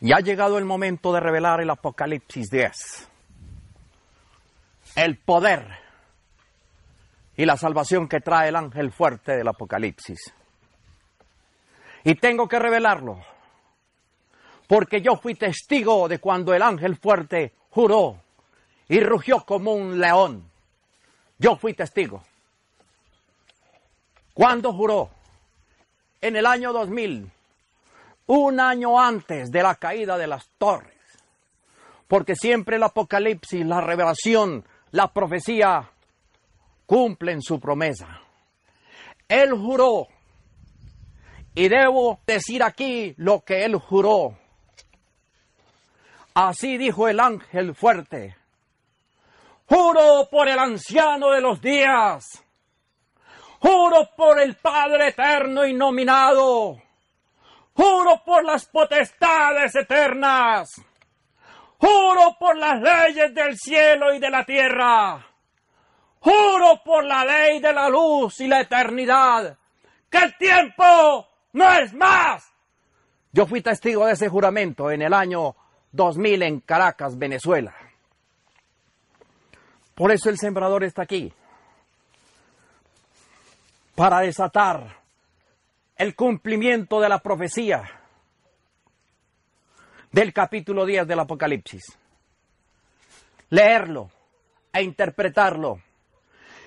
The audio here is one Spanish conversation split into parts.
Ya ha llegado el momento de revelar el Apocalipsis 10. El poder y la salvación que trae el ángel fuerte del Apocalipsis. Y tengo que revelarlo, porque yo fui testigo de cuando el ángel fuerte juró y rugió como un león. Yo fui testigo. ¿Cuándo juró? En el año 2000 un año antes de la caída de las torres. Porque siempre el Apocalipsis, la revelación, la profecía cumplen su promesa. Él juró, y debo decir aquí lo que él juró. Así dijo el ángel fuerte. Juro por el anciano de los días. Juro por el Padre eterno y nominado Juro por las potestades eternas. Juro por las leyes del cielo y de la tierra. Juro por la ley de la luz y la eternidad. Que el tiempo no es más. Yo fui testigo de ese juramento en el año 2000 en Caracas, Venezuela. Por eso el sembrador está aquí. Para desatar el cumplimiento de la profecía del capítulo 10 del Apocalipsis. Leerlo e interpretarlo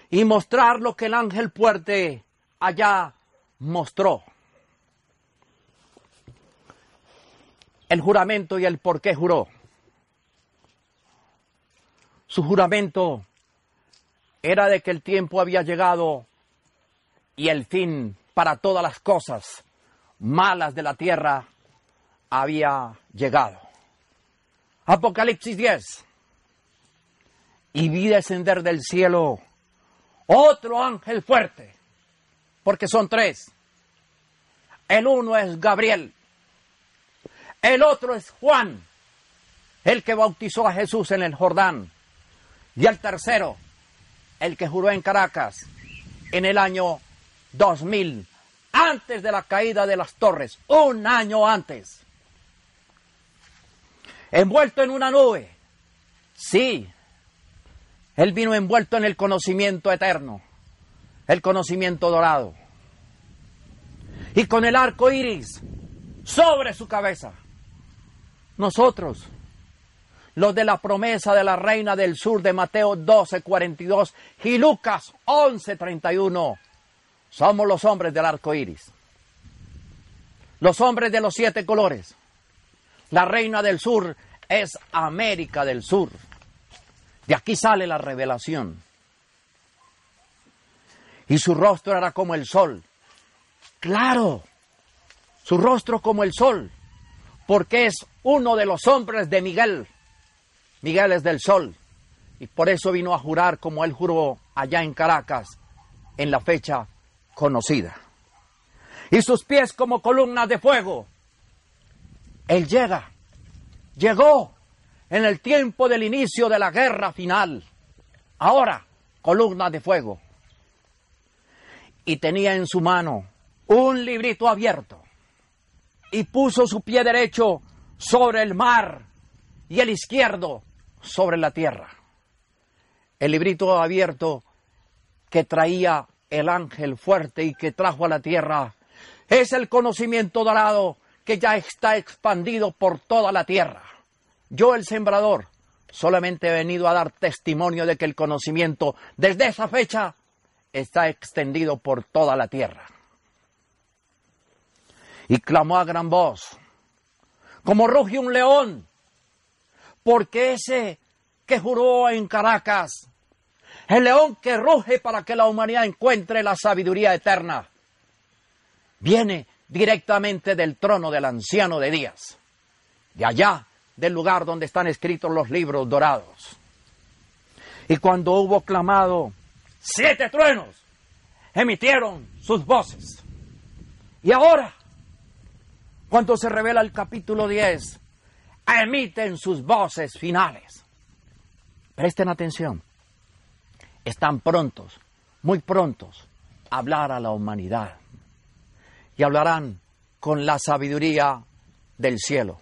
y mostrar lo que el ángel fuerte allá mostró. El juramento y el por qué juró. Su juramento era de que el tiempo había llegado y el fin para todas las cosas malas de la tierra había llegado. Apocalipsis 10. Y vi descender del cielo otro ángel fuerte, porque son tres. El uno es Gabriel, el otro es Juan, el que bautizó a Jesús en el Jordán, y el tercero, el que juró en Caracas en el año 2000, antes de la caída de las torres, un año antes. Envuelto en una nube. Sí, él vino envuelto en el conocimiento eterno, el conocimiento dorado. Y con el arco iris sobre su cabeza. Nosotros, los de la promesa de la reina del sur de Mateo 12, 42 y Lucas 11, 31 somos los hombres del arco iris. Los hombres de los siete colores. La reina del sur es América del Sur. De aquí sale la revelación. Y su rostro era como el sol. Claro, su rostro como el sol, porque es uno de los hombres de Miguel. Miguel es del sol. Y por eso vino a jurar como él juró allá en Caracas en la fecha conocida. Y sus pies como columnas de fuego. Él llega, llegó en el tiempo del inicio de la guerra final. Ahora, columna de fuego. Y tenía en su mano un librito abierto. Y puso su pie derecho sobre el mar y el izquierdo sobre la tierra. El librito abierto que traía el ángel fuerte y que trajo a la tierra. Es el conocimiento dorado que ya está expandido por toda la tierra. Yo, el sembrador, solamente he venido a dar testimonio de que el conocimiento desde esa fecha está extendido por toda la tierra. Y clamó a gran voz, como ruge un león, porque ese que juró en Caracas el león que ruge para que la humanidad encuentre la sabiduría eterna, viene directamente del trono del anciano de días. de allá del lugar donde están escritos los libros dorados. Y cuando hubo clamado, siete truenos emitieron sus voces. Y ahora, cuando se revela el capítulo 10, emiten sus voces finales. Presten atención. Están prontos, muy prontos, a hablar a la humanidad. Y hablarán con la sabiduría del cielo,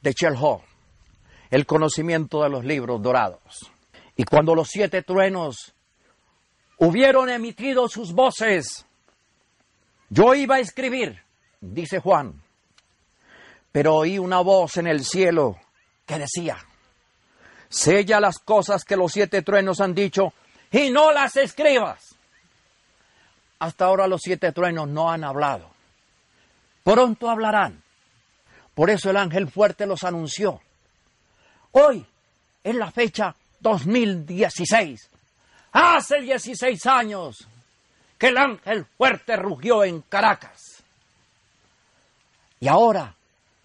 de Chelho, el conocimiento de los libros dorados. Y cuando los siete truenos hubieron emitido sus voces, yo iba a escribir, dice Juan, pero oí una voz en el cielo que decía, sella las cosas que los siete truenos han dicho y no las escribas. Hasta ahora los siete truenos no han hablado. Pronto hablarán. Por eso el ángel fuerte los anunció. Hoy es la fecha 2016. Hace 16 años que el ángel fuerte rugió en Caracas. Y ahora,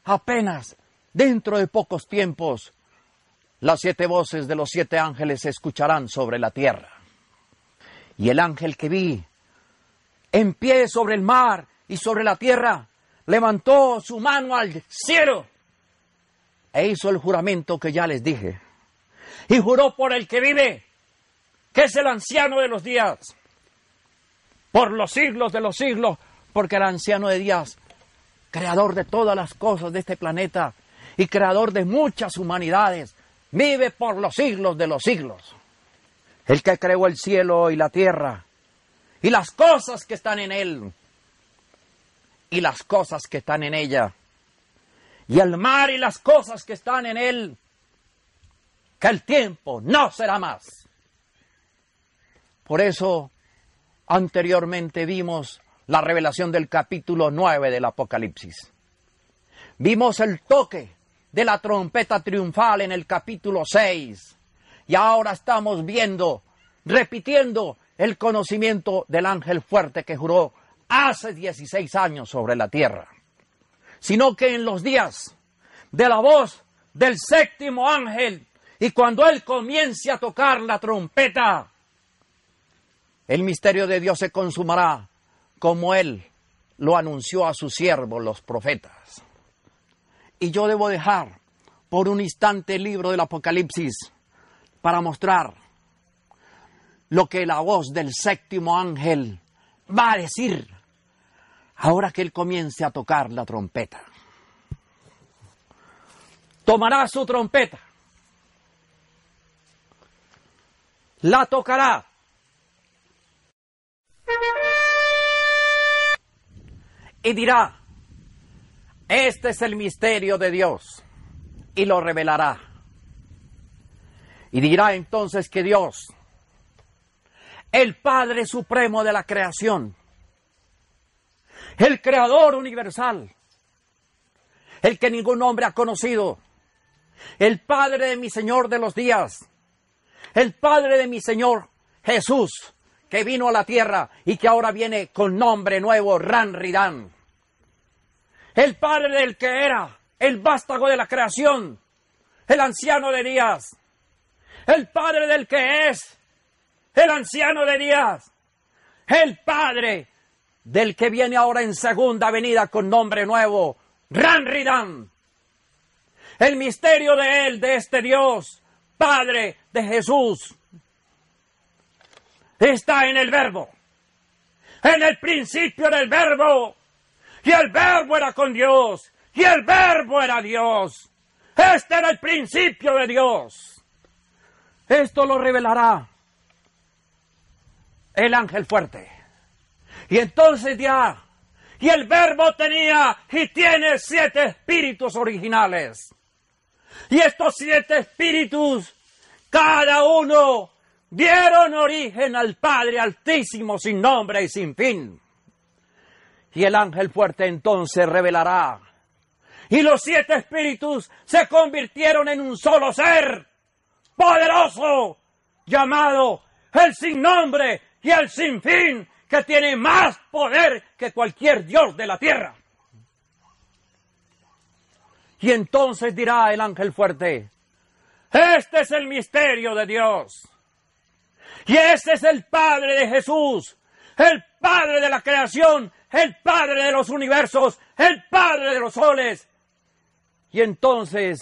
apenas dentro de pocos tiempos, las siete voces de los siete ángeles se escucharán sobre la tierra. Y el ángel que vi en pie sobre el mar y sobre la tierra levantó su mano al cielo e hizo el juramento que ya les dije. Y juró por el que vive, que es el anciano de los días, por los siglos de los siglos, porque el anciano de días, creador de todas las cosas de este planeta y creador de muchas humanidades, vive por los siglos de los siglos. El que creó el cielo y la tierra y las cosas que están en él y las cosas que están en ella y el mar y las cosas que están en él, que el tiempo no será más. Por eso, anteriormente vimos la revelación del capítulo 9 del Apocalipsis. Vimos el toque de la trompeta triunfal en el capítulo 6. Y ahora estamos viendo, repitiendo el conocimiento del ángel fuerte que juró hace 16 años sobre la tierra, sino que en los días de la voz del séptimo ángel y cuando él comience a tocar la trompeta, el misterio de Dios se consumará como él lo anunció a sus siervos los profetas. Y yo debo dejar por un instante el libro del Apocalipsis para mostrar lo que la voz del séptimo ángel va a decir ahora que él comience a tocar la trompeta. Tomará su trompeta, la tocará. Y dirá, este es el misterio de Dios, y lo revelará. Y dirá entonces que Dios, el Padre Supremo de la creación, el Creador universal, el que ningún hombre ha conocido, el Padre de mi Señor de los días, el Padre de mi Señor Jesús, que vino a la tierra y que ahora viene con nombre nuevo, Ran Ridan. El Padre del que era, el vástago de la creación, el anciano de días, el Padre del que es, el anciano de días, el Padre del que viene ahora en segunda venida con nombre nuevo, Ranridan. El misterio de él, de este Dios, Padre de Jesús, está en el verbo. En el principio del verbo. Y el verbo era con Dios. Y el verbo era Dios. Este era el principio de Dios. Esto lo revelará el ángel fuerte. Y entonces ya, y el verbo tenía y tiene siete espíritus originales. Y estos siete espíritus, cada uno, dieron origen al Padre Altísimo sin nombre y sin fin. Y el ángel fuerte entonces revelará. Y los siete espíritus se convirtieron en un solo ser, poderoso, llamado el sin nombre y el sin fin, que tiene más poder que cualquier Dios de la tierra. Y entonces dirá el ángel fuerte, este es el misterio de Dios. Y ese es el Padre de Jesús, el Padre de la creación, el Padre de los universos, el Padre de los soles. Y entonces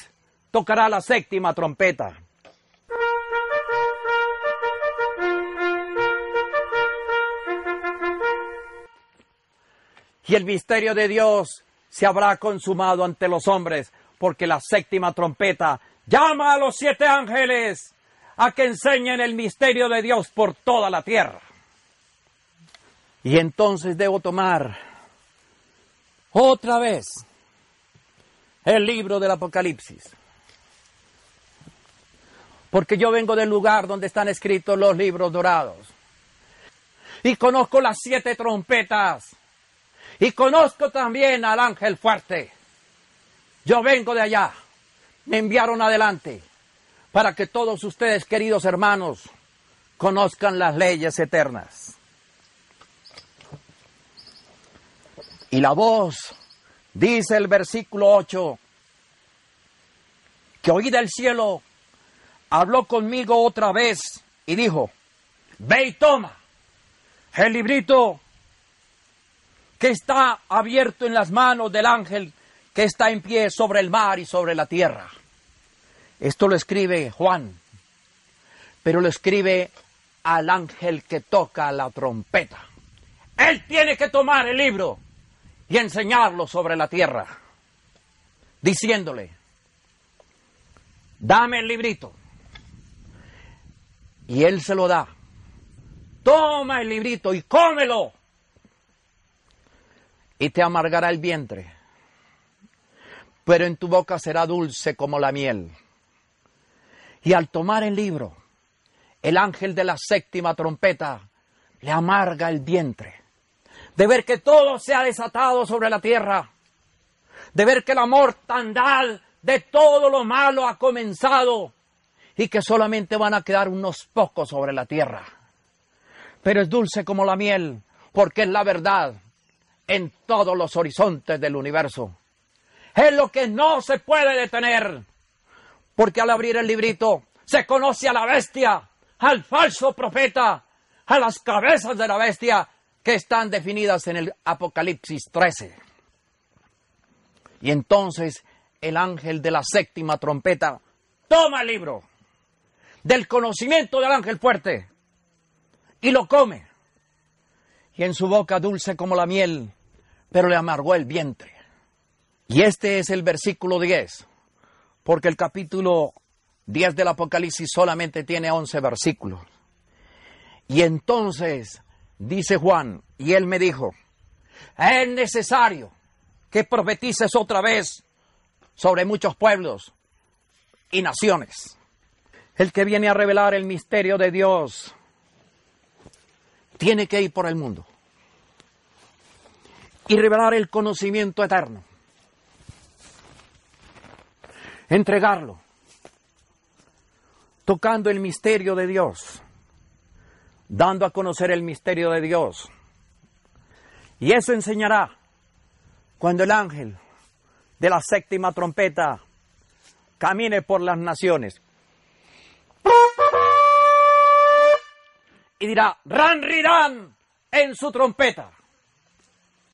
tocará la séptima trompeta. Y el misterio de Dios se habrá consumado ante los hombres, porque la séptima trompeta llama a los siete ángeles a que enseñen el misterio de Dios por toda la tierra. Y entonces debo tomar otra vez el libro del Apocalipsis. Porque yo vengo del lugar donde están escritos los libros dorados. Y conozco las siete trompetas. Y conozco también al ángel fuerte. Yo vengo de allá. Me enviaron adelante para que todos ustedes, queridos hermanos, conozcan las leyes eternas. Y la voz, dice el versículo 8, que oí del cielo, habló conmigo otra vez y dijo, ve y toma el librito que está abierto en las manos del ángel que está en pie sobre el mar y sobre la tierra. Esto lo escribe Juan, pero lo escribe al ángel que toca la trompeta. Él tiene que tomar el libro y enseñarlo sobre la tierra, diciéndole, dame el librito. Y él se lo da. Toma el librito y cómelo. Y te amargará el vientre. Pero en tu boca será dulce como la miel. Y al tomar el libro, el ángel de la séptima trompeta le amarga el vientre de ver que todo se ha desatado sobre la tierra, de ver que la mortandad de todo lo malo ha comenzado y que solamente van a quedar unos pocos sobre la tierra. Pero es dulce como la miel, porque es la verdad en todos los horizontes del universo. Es lo que no se puede detener, porque al abrir el librito se conoce a la bestia, al falso profeta, a las cabezas de la bestia que están definidas en el Apocalipsis 13. Y entonces el ángel de la séptima trompeta toma el libro del conocimiento del ángel fuerte y lo come. Y en su boca dulce como la miel, pero le amargó el vientre. Y este es el versículo 10, porque el capítulo 10 del Apocalipsis solamente tiene 11 versículos. Y entonces dice Juan, y él me dijo, es necesario que profetices otra vez sobre muchos pueblos y naciones. El que viene a revelar el misterio de Dios tiene que ir por el mundo y revelar el conocimiento eterno. Entregarlo, tocando el misterio de Dios dando a conocer el misterio de Dios. Y eso enseñará cuando el ángel de la séptima trompeta camine por las naciones. Y dirá, ran, rirán en su trompeta.